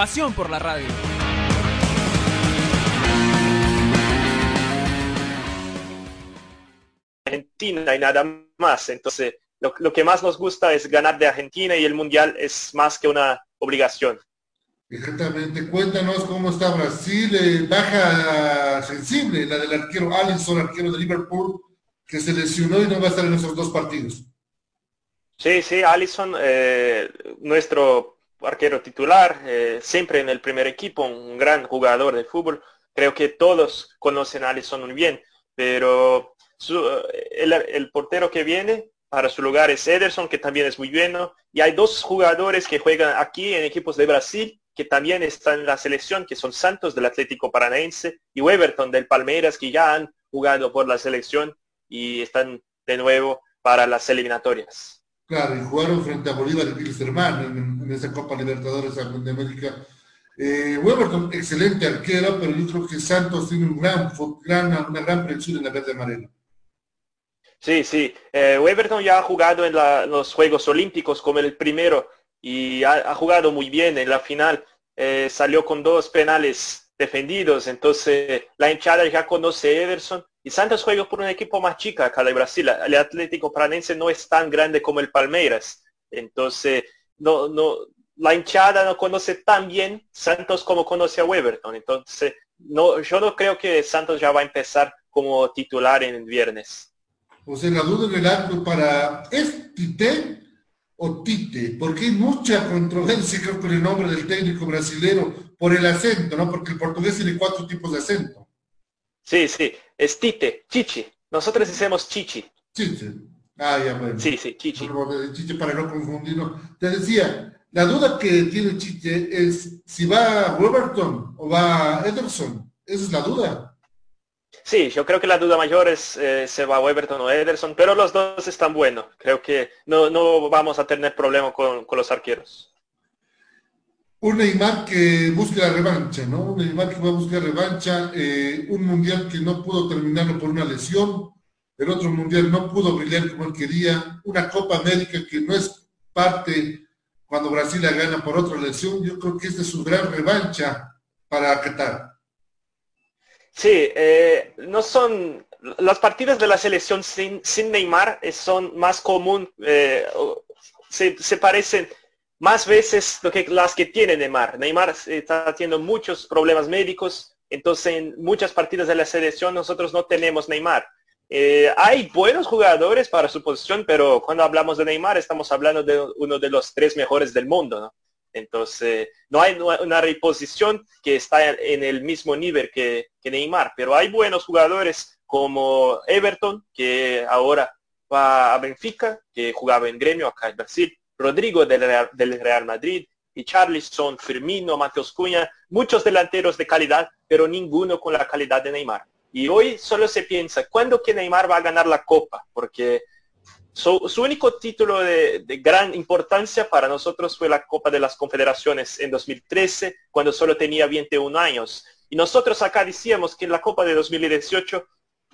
Pasión por la radio. Argentina y nada más. Entonces, lo, lo, que más nos gusta es ganar de Argentina y el Mundial es más que una obligación. Exactamente. Cuéntanos cómo está Brasil. Eh, baja sensible, la del arquero Alisson, arquero de Liverpool, que se lesionó y no va a estar en esos dos partidos. Sí, sí, Alisson, eh, nuestro arquero titular, eh, siempre en el primer equipo, un gran jugador de fútbol. Creo que todos conocen a Alisson muy bien, pero su, el, portero que viene para su lugar es Ederson, que también es muy bueno. Y hay dos jugadores que juegan aquí en equipos de Brasil, que también están en la selección, que son Santos del Atlético Paranaense y Weberton del Palmeiras, que ya han jugado por la selección y están de nuevo para las eliminatorias. Claro, y jugaron frente a Bolívar y Wilstermann en, esa Copa Libertadores de América. Eh, Weberton, excelente arquero, pero yo creo que Santos tiene una gran presión en la verde amarela. Sí, sí. Eh, Weberton ya ha jugado en la, los Juegos Olímpicos como el primero y ha, jugado muy bien en la final. Eh, salió con dos penales defendidos, entonces la hinchada ya conoce a Ederson y Santos juega por un equipo más chica acá de Brasil. El Atlético Paranense no es tan grande como el Palmeiras. Entonces, no, no, la hinchada no conoce tan bien Santos como conoce a Weberton. Entonces, no, yo no creo que Santos ya va a empezar como titular en el viernes. O sea, la duda en el arco para ¿es Tite o Tite? Porque hay mucha controversia creo con el nombre del técnico brasilero por el acento, ¿no? Porque el portugués tiene cuatro tipos de acento. Sí, sí, es Tite, Chichi. Nosotros decimos Chichi. Chichi. Ah, ya bueno. Sí, sí, Chichi. Chichi para no confundirnos. Te decía, la duda que tiene Chichi es si va Robertson o va Ederson. Esa es la duda. Sí, yo creo que la duda mayor es eh, se va Weberton o Ederson, pero los dos están buenos. Creo que no, no vamos a tener problema con, con los arqueros un Neymar que busca la revancha, ¿no? Un Neymar que va a buscar revancha, eh, un mundial que no pudo terminarlo por una lesión, el otro mundial no pudo brillar como él quería, una Copa América que no es parte cuando Brasil la gana por otra lesión, yo creo que esta es su gran revancha para Qatar. Sí, eh, no son las partidas de la selección sin, sin Neymar son más común, eh, se, se parecen más veces lo que las que tiene Neymar. Neymar está teniendo muchos problemas médicos, entonces en muchas partidas de la selección nosotros no tenemos Neymar. Eh, hay buenos jugadores para su posición, pero cuando hablamos de Neymar estamos hablando de uno de los tres mejores del mundo, ¿no? Entonces, no hay una reposición que está en el mismo nivel que, Neymar, pero hay buenos jugadores como Everton, que ahora va a Benfica, que jugaba en gremio acá en Brasil, Rodrigo del Real, del Real Madrid, y Charlison, Firmino, Mateus Cunha, muchos delanteros de calidad, pero ninguno con la calidad de Neymar. Y hoy solo se piensa, ¿cuándo que Neymar va a ganar la Copa? Porque su, único título de, gran importancia para nosotros fue la Copa de las Confederaciones en 2013, cuando solo tenía 21 años. Y nosotros acá decíamos que la Copa de 2018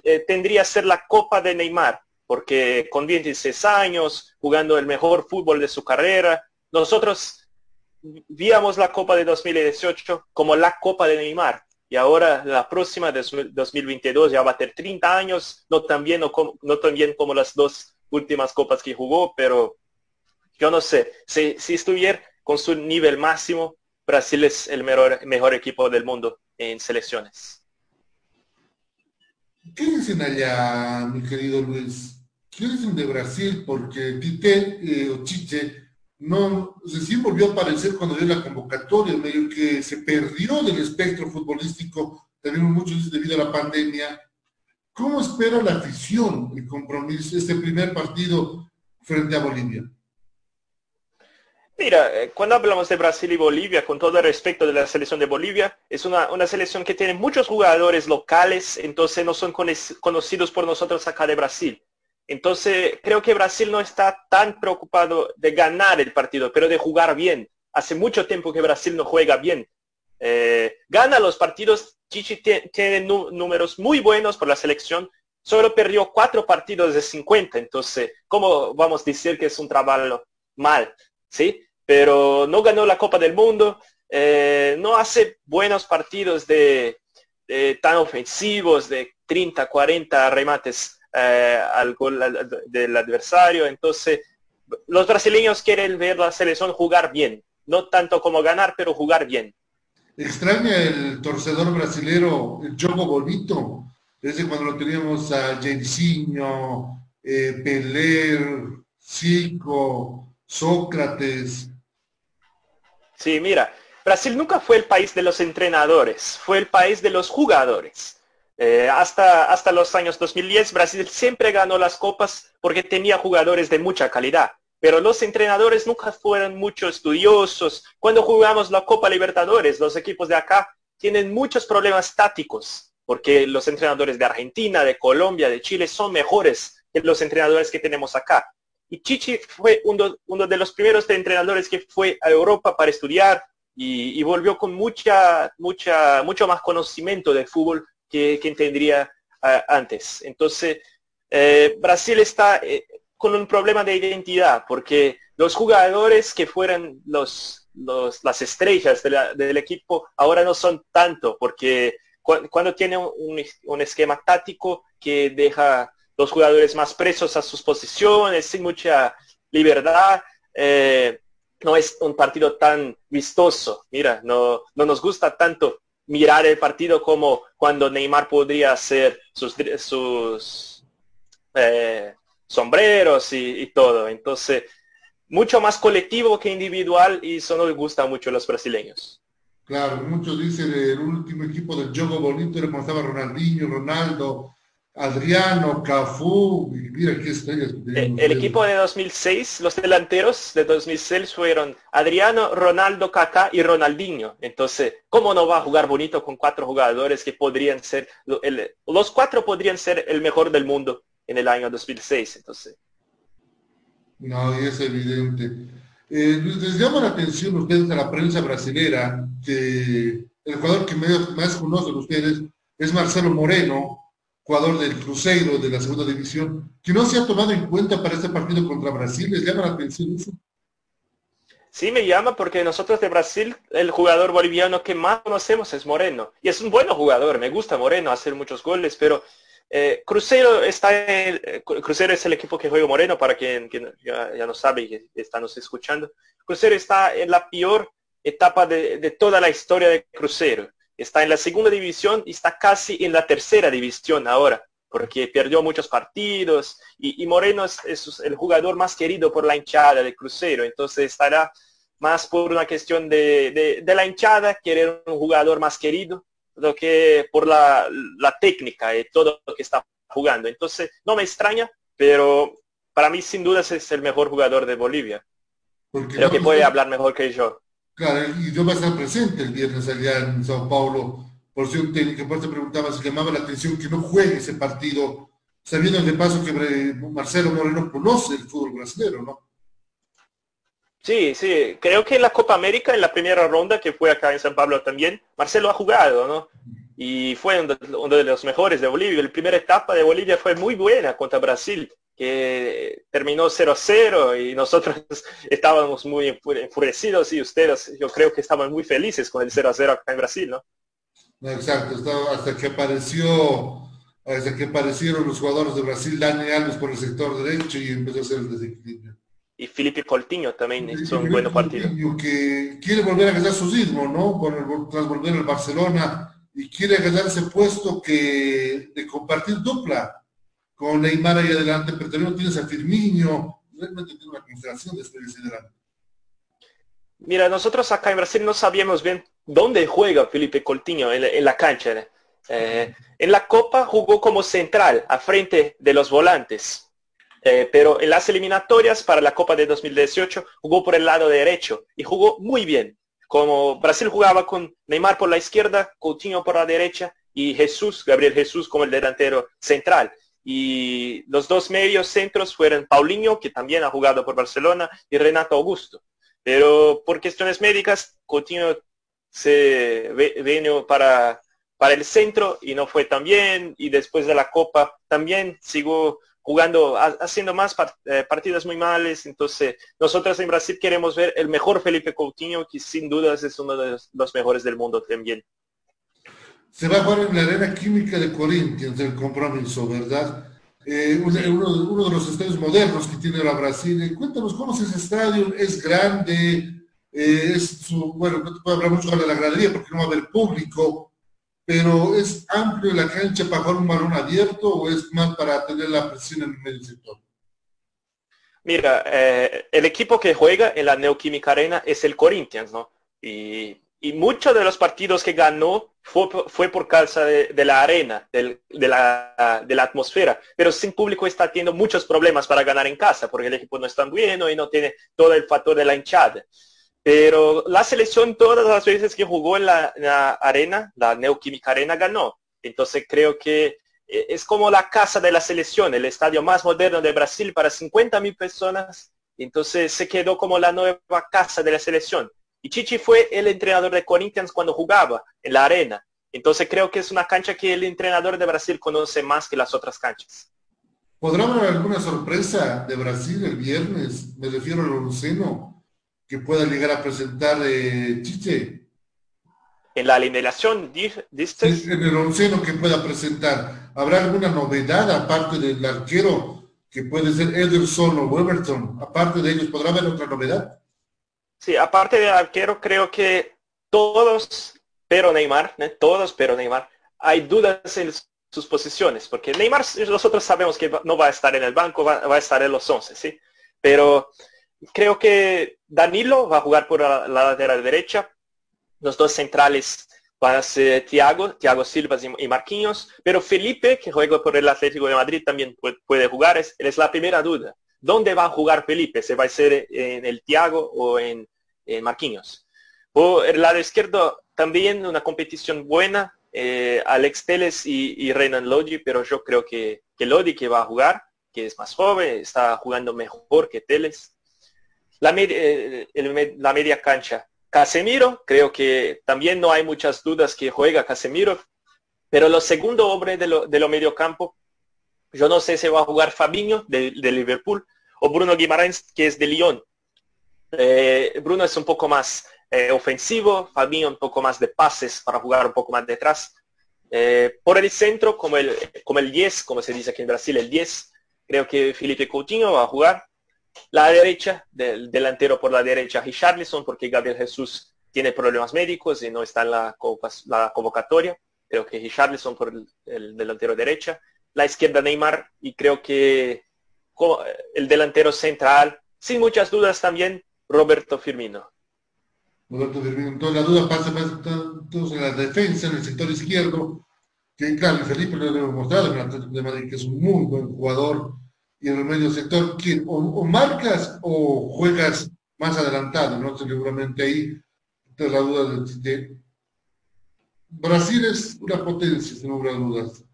eh, tendría que ser la Copa de Neymar, porque con 26 años, jugando el mejor fútbol de su carrera, nosotros víamos la Copa de 2018 como la Copa de Neymar. Y ahora la próxima de 2022 ya va a tener 30 años, no tan bien, no, no tan como las dos últimas copas que jugó, pero yo no sé, si, si estuviera con su nivel máximo, Brasil es el mejor, mejor equipo del mundo en selecciones. ¿Qué dicen allá, mi querido Luis? ¿Qué dicen de Brasil? Porque Tite eh, o Chiche no, recién volvió a aparecer cuando dio la convocatoria, medio que se perdió del espectro futbolístico, también muchos debido a la pandemia. ¿Cómo espera la afición el compromiso, este primer partido frente a Bolivia? Mira, eh, cuando hablamos de Brasil y Bolivia, con todo el respeto de la selección de Bolivia, es una, selección que tiene muchos jugadores locales, entonces no son conocidos por nosotros acá de Brasil. Entonces, creo que Brasil no está tan preocupado de ganar el partido, pero de jugar bien. Hace mucho tiempo que Brasil no juega bien. Eh, gana los partidos, Chichi tiene números muy buenos por la selección, solo perdió cuatro partidos de 50, entonces, ¿cómo vamos a decir que es un trabajo mal? ¿Sí? pero no ganó la Copa del Mundo, eh, no hace buenos partidos de, tan ofensivos, de 30, 40 remates eh, al gol del adversario. Entonces, los brasileños quieren ver la selección jugar bien, no tanto como ganar, pero jugar bien. Extraña el torcedor brasilero, el Jogo Bonito, desde cuando lo teníamos a Jairzinho, eh, Peler, Zico, Sócrates, Sí, mira, Brasil nunca fue el país de los entrenadores, fue el país de los jugadores. Eh, hasta, hasta los años 2010 Brasil siempre ganó las copas porque tenía jugadores de mucha calidad, pero los entrenadores nunca fueron mucho estudiosos. Cuando jugamos la Copa Libertadores, los equipos de acá tienen muchos problemas tácticos, porque los entrenadores de Argentina, de Colombia, de Chile son mejores que los entrenadores que tenemos acá. Y Chichi fue uno, de los primeros entrenadores que fue a Europa para estudiar y, volvió con mucha, mucha, mucho más conocimiento del fútbol que, que tendría antes. Entonces, eh, Brasil está eh, con un problema de identidad porque los jugadores que fueran los, las estrellas del equipo ahora no son tanto porque cuando tiene un, un esquema táctico que deja los jugadores más presos a sus posiciones, sin mucha libertad. Eh, no es un partido tan vistoso. Mira, no, no nos gusta tanto mirar el partido como cuando Neymar podría hacer sus, eh, sombreros y, todo. Entonces, mucho más colectivo que individual y eso no le gusta mucho a los brasileños. Claro, muchos dicen el último equipo del juego bonito era cuando estaba Ronaldinho, Ronaldo, Adriano, Cafú, mira qué estrellas. Eh, el, equipo de 2006, los delanteros de 2006 fueron Adriano, Ronaldo, Kaká y Ronaldinho. Entonces, ¿cómo no va a jugar bonito con cuatro jugadores que podrían ser, los cuatro podrían ser el mejor del mundo en el año 2006? Entonces. No, y es evidente. Eh, les llama la atención ustedes a la prensa brasilera que el jugador que más conocen ustedes es Marcelo Moreno, jugador del Cruzeiro de la segunda división, que no se ha tomado en cuenta para este partido contra Brasil. ¿Les llama la atención eso? Sí, me llama porque nosotros de Brasil, el jugador boliviano que más conocemos es Moreno. Y es un buen jugador, me gusta Moreno, hacer muchos goles, pero eh, Cruzeiro está en, eh, Cruzeiro es el equipo que juega Moreno, para quien, ya, no sabe y está nos escuchando. Cruzeiro está en la peor etapa de, de toda la historia de Cruzeiro está en la segunda división y está casi en la tercera división ahora, porque perdió muchos partidos y, Moreno es, el jugador más querido por la hinchada de Crucero, entonces estará más por una cuestión de, la hinchada, querer un jugador más querido, lo que por la, técnica y todo lo que está jugando. Entonces, no me extraña, pero para mí sin duda es el mejor jugador de Bolivia. Creo que puede hablar mejor que yo. Claro, y yo voy a estar presente el viernes allá en Sao Paulo por si un técnico, por eso preguntaba si llamaba la atención que no juegue ese partido, sabiendo de paso que Marcelo Moreno conoce el fútbol brasileño, ¿no? Sí, sí, creo que en la Copa América, en la primera ronda, que fue acá en San Pablo también, Marcelo ha jugado, ¿no? Y fue uno de los mejores de Bolivia. La primera etapa de Bolivia fue muy buena contra Brasil que terminó 0-0 y nosotros estábamos muy enfurecidos y ustedes yo creo que estaban muy felices con el 0-0 acá en Brasil, ¿no? exacto, hasta que apareció, hasta que aparecieron los jugadores de Brasil, Dani Alves por el sector derecho y empezó a ser el desequilibrio. Y Felipe Coutinho también hizo un buen partido. Que quiere volver a ganar su ritmo, ¿no? tras volver al Barcelona y quiere ganar ese puesto que de compartir dupla con Neymar ahí adelante, pero también tienes a Firmino, realmente tiene una consideración de este adelante. Mira, nosotros acá en Brasil no sabíamos bien dónde juega Felipe Coutinho en la, cancha. Eh, en la Copa jugó como central, a frente de los volantes. Eh, pero en las eliminatorias para la Copa de 2018 jugó por el lado derecho y jugó muy bien. Como Brasil jugaba con Neymar por la izquierda, Coutinho por la derecha y Jesús, Gabriel Jesús como el delantero central. Y los dos medios centros fueron Paulinho, que también ha jugado por Barcelona, y Renato Augusto. Pero por cuestiones médicas, Coutinho se vino para, para el centro y no fue tan bien. Y después de la Copa también sigo jugando, haciendo más eh, partidas muy males. Entonces, nosotros en Brasil queremos ver el mejor Felipe Coutinho, que sin dudas es uno de los, mejores del mundo también. Se va a jugar en la arena química de Corinthians el compromiso, ¿verdad? Eh, uno, de los estadios modernos que tiene la Brasil. Eh, cuéntanos cómo es ese estadio, es grande, es su, bueno, no te puedo hablar mucho de la gradería porque no va a haber público, pero ¿es amplio la cancha para jugar un balón abierto o es más para tener la presión en el medio sector? Mira, eh, el equipo que juega en la Neoquímica Arena es el Corinthians, ¿no? Y, muchos de los partidos que ganó fue, por causa de, la arena, de, la, de, la, atmósfera. Pero sin público está teniendo muchos problemas para ganar en casa, porque el equipo no es tan bueno y no tiene todo el factor de la hinchada. Pero la selección todas las veces que jugó en la, arena, la Neoquímica Arena, ganó. Entonces creo que eh, es como la casa de la selección, el estadio más moderno de Brasil para 50 mil personas. Entonces se quedó como la nueva casa de la selección. Y Chichi fue el entrenador de Corinthians cuando jugaba en la arena. Entonces creo que es una cancha que el entrenador de Brasil conoce más que las otras canchas. ¿Podrá haber alguna sorpresa de Brasil el viernes? Me refiero al Luceno que pueda llegar a presentar eh, Chiche. En la alineación, dices. En el onceno que pueda presentar. ¿Habrá alguna novedad aparte del arquero que puede ser Ederson o Weberton? Aparte de ellos, ¿podrá haber otra novedad? Sí, aparte del arquero, creo que todos, pero Neymar, todos, pero Neymar, hay dudas en sus posiciones, porque Neymar nosotros sabemos que no va a estar en el banco, va, a estar en los 11, ¿sí? Pero creo que Danilo va a jugar por la, lateral derecha. Los dos centrales van a ser Thiago, Thiago Silva y Marquinhos. Pero Felipe, que juega por el Atlético de Madrid, también puede, jugar. Es la primera duda. ¿Dónde va a jugar Felipe? ¿Se va a ser en el Thiago o en, Marquinhos? Por el lado izquierdo, también una competición buena. Eh, Alex Teles y, Renan Lodi, pero yo creo que, que Lodi que va a jugar, que es más joven, está jugando mejor que Teles. La, eh, la media cancha. Casemiro, creo que también no hay muchas dudas que juega Casemiro, pero lo segundo hombre de lo, de medio campo, yo no sé si va a jugar Fabinho de, Liverpool o Bruno Guimarães, que es de Lyon. Eh, Bruno es un poco más eh, ofensivo, Fabinho un poco más de pases para jugar un poco más detrás. por el centro, como el, como el 10, como se dice aquí en Brasil, el 10, creo que Felipe Coutinho va a jugar. La derecha, del delantero por la derecha, Richarlison, porque Gabriel Jesús tiene problemas médicos y no está en la, convocatoria. Creo que Richarlison por el, delantero derecha. La izquierda Neymar y creo que el delantero central, sin muchas dudas también, Roberto Firmino. Roberto Firmino. Entonces la duda pasa, entonces en la defensa, en el sector izquierdo, que claro, Felipe lo hemos mostrado en Madrid, que es un muy buen jugador y en el medio sector, ¿quién? O, marcas o juegas más adelantado, ¿no? Seguramente ahí te la duda de, Brasil es una potencia, sin lugar a dudas.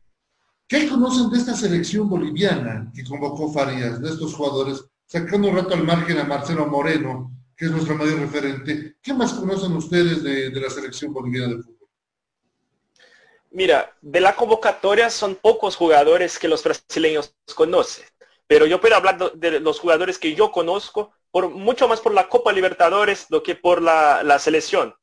¿Qué conocen de esta selección boliviana que convocó Farías, de estos jugadores, sacando un rato al margen a Marcelo Moreno, que es nuestro mayor referente? ¿Qué más conocen ustedes de, de la selección boliviana de fútbol? Mira, de la convocatoria son pocos jugadores que los brasileños conocen. Pero yo puedo hablar de los jugadores que yo conozco, por, mucho más por la Copa Libertadores do que por la, selección,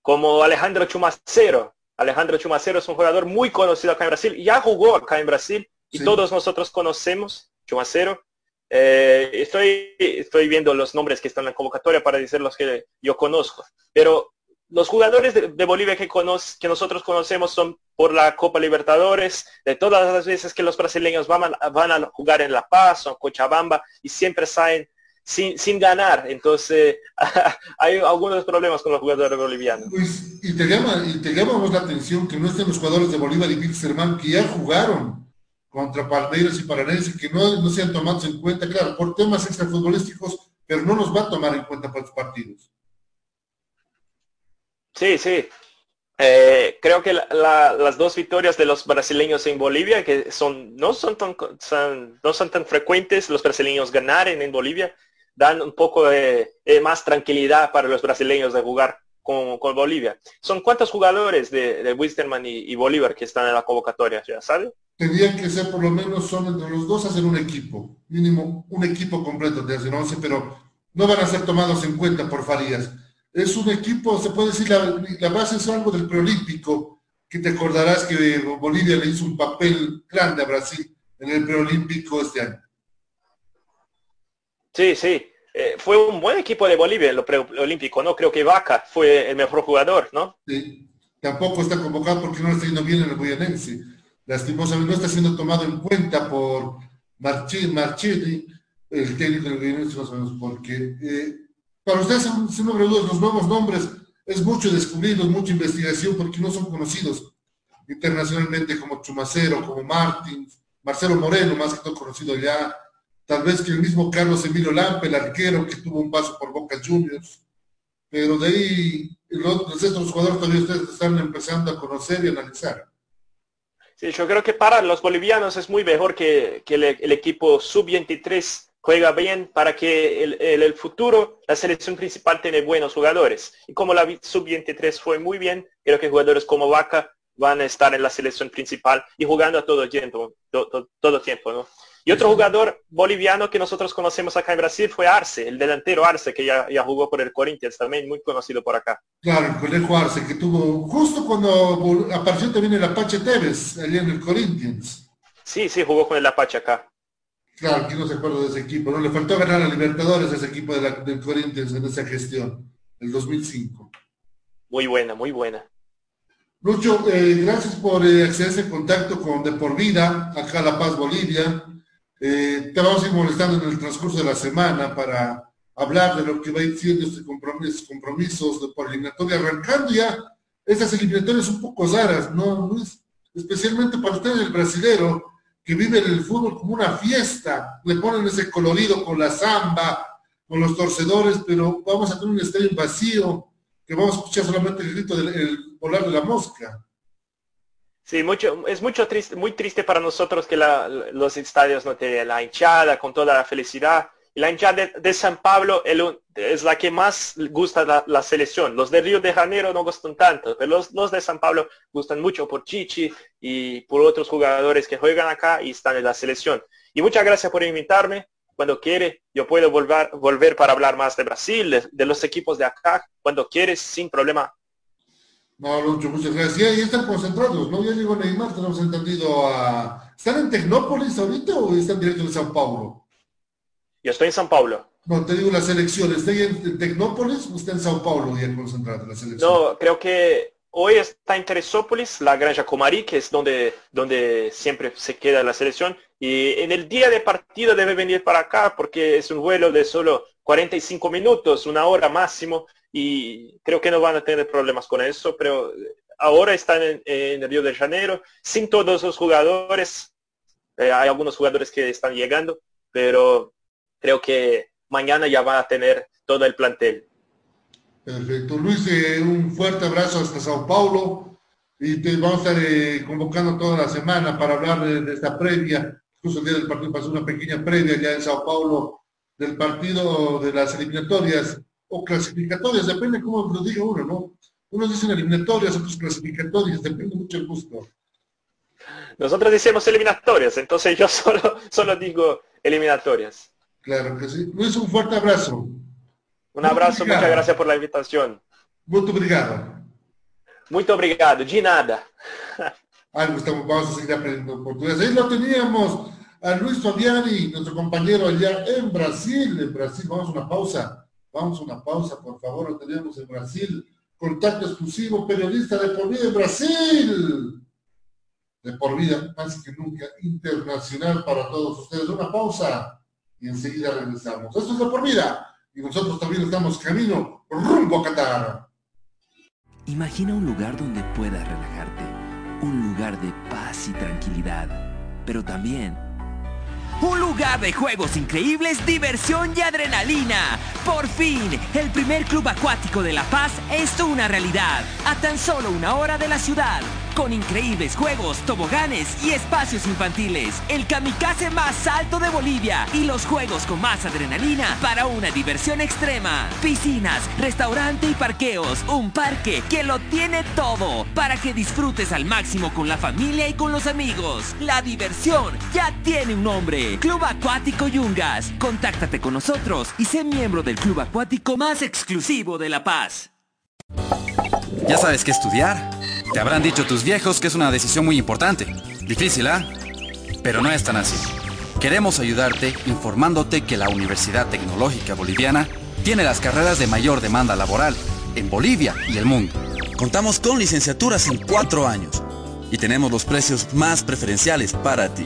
como Alejandro Chumacero. Alejandro Chumacero es un jugador muy conocido acá en Brasil, ya jugó acá en Brasil y todos nosotros conocemos Chumacero. Eh, estoy, estoy viendo los nombres que están en la convocatoria para decir los que yo conozco. Pero los jugadores de, Bolivia que, que nosotros conocemos son por la Copa Libertadores, de todas las veces que los brasileños van a, van a jugar en La Paz o en Cochabamba y siempre salen sin, sin ganar. Entonces hay algunos problemas con los jugadores bolivianos. Pues, y te llama, y te llamamos la atención que no estén los jugadores de Bolívar y Wilstermann que ya jugaron contra Palmeiras y Paranense que no, no sean tomados en cuenta, claro, por temas extrafutbolísticos, pero no nos va a tomar en cuenta para los partidos. Sí, sí. Eh, creo que las dos victorias de los brasileños en Bolivia, que son no son tan no son tan frecuentes los brasileños ganar en, Bolivia, dan un poco de, más tranquilidad para los brasileños de jugar con, Bolivia. ¿Son cuántos jugadores de, de Wisterman y, Bolívar que están en la convocatoria? ¿Ya sabe? Tendrían que ser por lo menos, son entre los dos hacer un equipo, mínimo un equipo completo de hace 11, pero no van a ser tomados en cuenta por Farías es un equipo, se puede decir, la, base es algo del preolímpico, que te acordarás que Bolivia le hizo un papel grande a Brasil en el preolímpico este año. Sí, sí. Eh, fue un buen equipo de Bolivia en lo preolímpico, ¿no? Creo que Vaca fue el mejor jugador, ¿no? Sí. Tampoco está convocado porque no está yendo bien en el Guayanense. Lastimosamente no está siendo tomado en cuenta por Marchini, el técnico del Guayanense, no sabemos por qué. Eh, para ustedes, sin nombre los nuevos nombres es mucho descubrirlos, mucha investigación, porque no son conocidos internacionalmente como Chumacero, como Martins, Marcelo Moreno, más que todo conocido ya, tal vez que el mismo Carlos Emilio Lampe, el arquero que tuvo un paso por Boca Juniors, pero de ahí los, otros jugadores todavía ustedes están empezando a conocer y analizar. Sí, yo creo que para los bolivianos es muy mejor que, el, equipo sub-23 juega bien para que el, el, futuro la selección principal tiene buenos jugadores. Y como la sub-23 fue muy bien, creo que jugadores como Vaca van a estar en la selección principal y jugando a todo tiempo, todo, todo tiempo, ¿no? Y otro jugador boliviano que nosotros conocemos acá en Brasil fue Arce, el delantero Arce, que ya, ya jugó por el Corinthians, también muy conocido por acá. Claro, el conejo Arce, que tuvo justo cuando apareció también el Apache Tevez, allá en el Corinthians. Sí, sí, jugó con el Apache acá. Claro, que no se acuerda de ese equipo, ¿no? Le faltó ganar a Libertadores a ese equipo de la, del Corinthians en esa gestión, el 2005. Muy buena, muy buena. Lucho, eh, gracias por eh, acceder a contacto con De Por Vida, acá La Paz, Bolivia. Eh, te vamos a ir molestando en el transcurso de la semana para hablar de lo que va a ir siendo este compromiso, compromisos de por eliminatoria, arrancando ya estas eliminatorias un poco raras, ¿no, Luis? Especialmente para ustedes, el brasilero, que viven el fútbol como una fiesta, le ponen ese colorido con la samba, con los torcedores, pero vamos a tener un estadio vacío, que vamos a escuchar solamente el grito del volar de la mosca. Sí, mucho, es mucho triste, muy triste para nosotros que los estadios no tienen la hinchada con toda la felicidad la hinchada de, San Pablo es la que más gusta la, la, selección. Los de Río de Janeiro no gustan tanto, pero los, de San Pablo gustan mucho por Chichi y por otros jugadores que juegan acá y están en la selección. Y muchas gracias por invitarme. Cuando quiere, yo puedo volver, volver para hablar más de Brasil, de, los equipos de acá, cuando quieres, sin problema. No, Lucho, muchas gracias. Y están concentrados, ¿no? Ya llegó Neymar, tenemos entendido a... ¿Están en Tecnópolis ahorita o están directo en San Paulo? Yo estoy en San Paulo. No, te digo la selección. ¿Está en Tecnópolis o está en Sao Paulo bien concentrada la selección? No, creo que hoy está en Teresópolis, la Granja Comari, que es donde, donde siempre se queda la selección. Y en el día de partido debe venir para acá porque es un vuelo de solo 45 minutos, una hora máximo. Y creo que no van a tener problemas con eso, pero ahora están en, en Río de Janeiro, sin todos los jugadores. Eh, hay algunos jugadores que están llegando, pero creo que mañana ya va a tener todo el plantel. Perfecto. Luis, eh, un fuerte abrazo hasta Sao Paulo y te vamos a estar eh, convocando toda la semana para hablar de, esta previa. Incluso el día del partido pasó una pequeña previa ya en Sao Paulo del partido de las eliminatorias o clasificatorias, depende cómo lo diga uno, ¿no? Unos dicen eliminatorias, otros clasificatorias, depende mucho el gusto. Nosotros decimos eliminatorias, entonces yo solo, solo digo eliminatorias. Claro que sí. Luis, un fuerte abrazo. Un abrazo, muchas gracias por la invitación. Muito obrigado. Muito obrigado, de nada. Ay, Gustavo, vamos a seguir aprendiendo portugués. Ahí lo teníamos a Luis Fabiani, nuestro compañero allá en Brasil. En Brasil, vamos a una pausa. Vamos a una pausa, por favor, lo teníamos en Brasil. Contacto exclusivo, periodista de por vida en Brasil. De por vida, más que nunca, internacional para todos ustedes. Una pausa y enseguida regresamos. Esto es de por vida y nosotros también estamos camino rumbo a Qatar. Imagina un lugar donde puedas relajarte, un lugar de paz y tranquilidad pero también un lugar de juegos increíbles, diversión y adrenalina. Por fin, el primer club acuático de La Paz es una realidad. A tan solo una hora de la ciudad con increíbles juegos, toboganes y espacios infantiles. El kamikaze más alto de Bolivia y los juegos con más adrenalina para una diversión extrema. Piscinas, restaurante y parqueos. Un parque que lo tiene todo para que disfrutes al máximo con la familia y con los amigos. La diversión ya tiene un nombre. Club Acuático Yungas. Contáctate con nosotros y sé miembro del club acuático más exclusivo de La Paz. ¿Ya sabes qué estudiar? Te habrán dicho tus viejos que es una decisión muy importante. Difícil, ¿ah? Pero no es tan así. Queremos ayudarte informándote que la Universidad Tecnológica Boliviana tiene las carreras de mayor demanda laboral en Bolivia y el mundo. Contamos con licenciaturas en cuatro años y tenemos los precios más preferenciales para ti.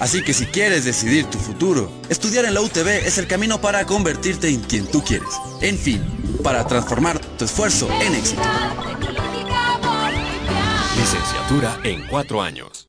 Así que si quieres decidir tu futuro, estudiar en la UTB es el camino para convertirte en quien tú quieres. En fin, para transformar tu esfuerzo en éxito. Licenciatura en cuatro años.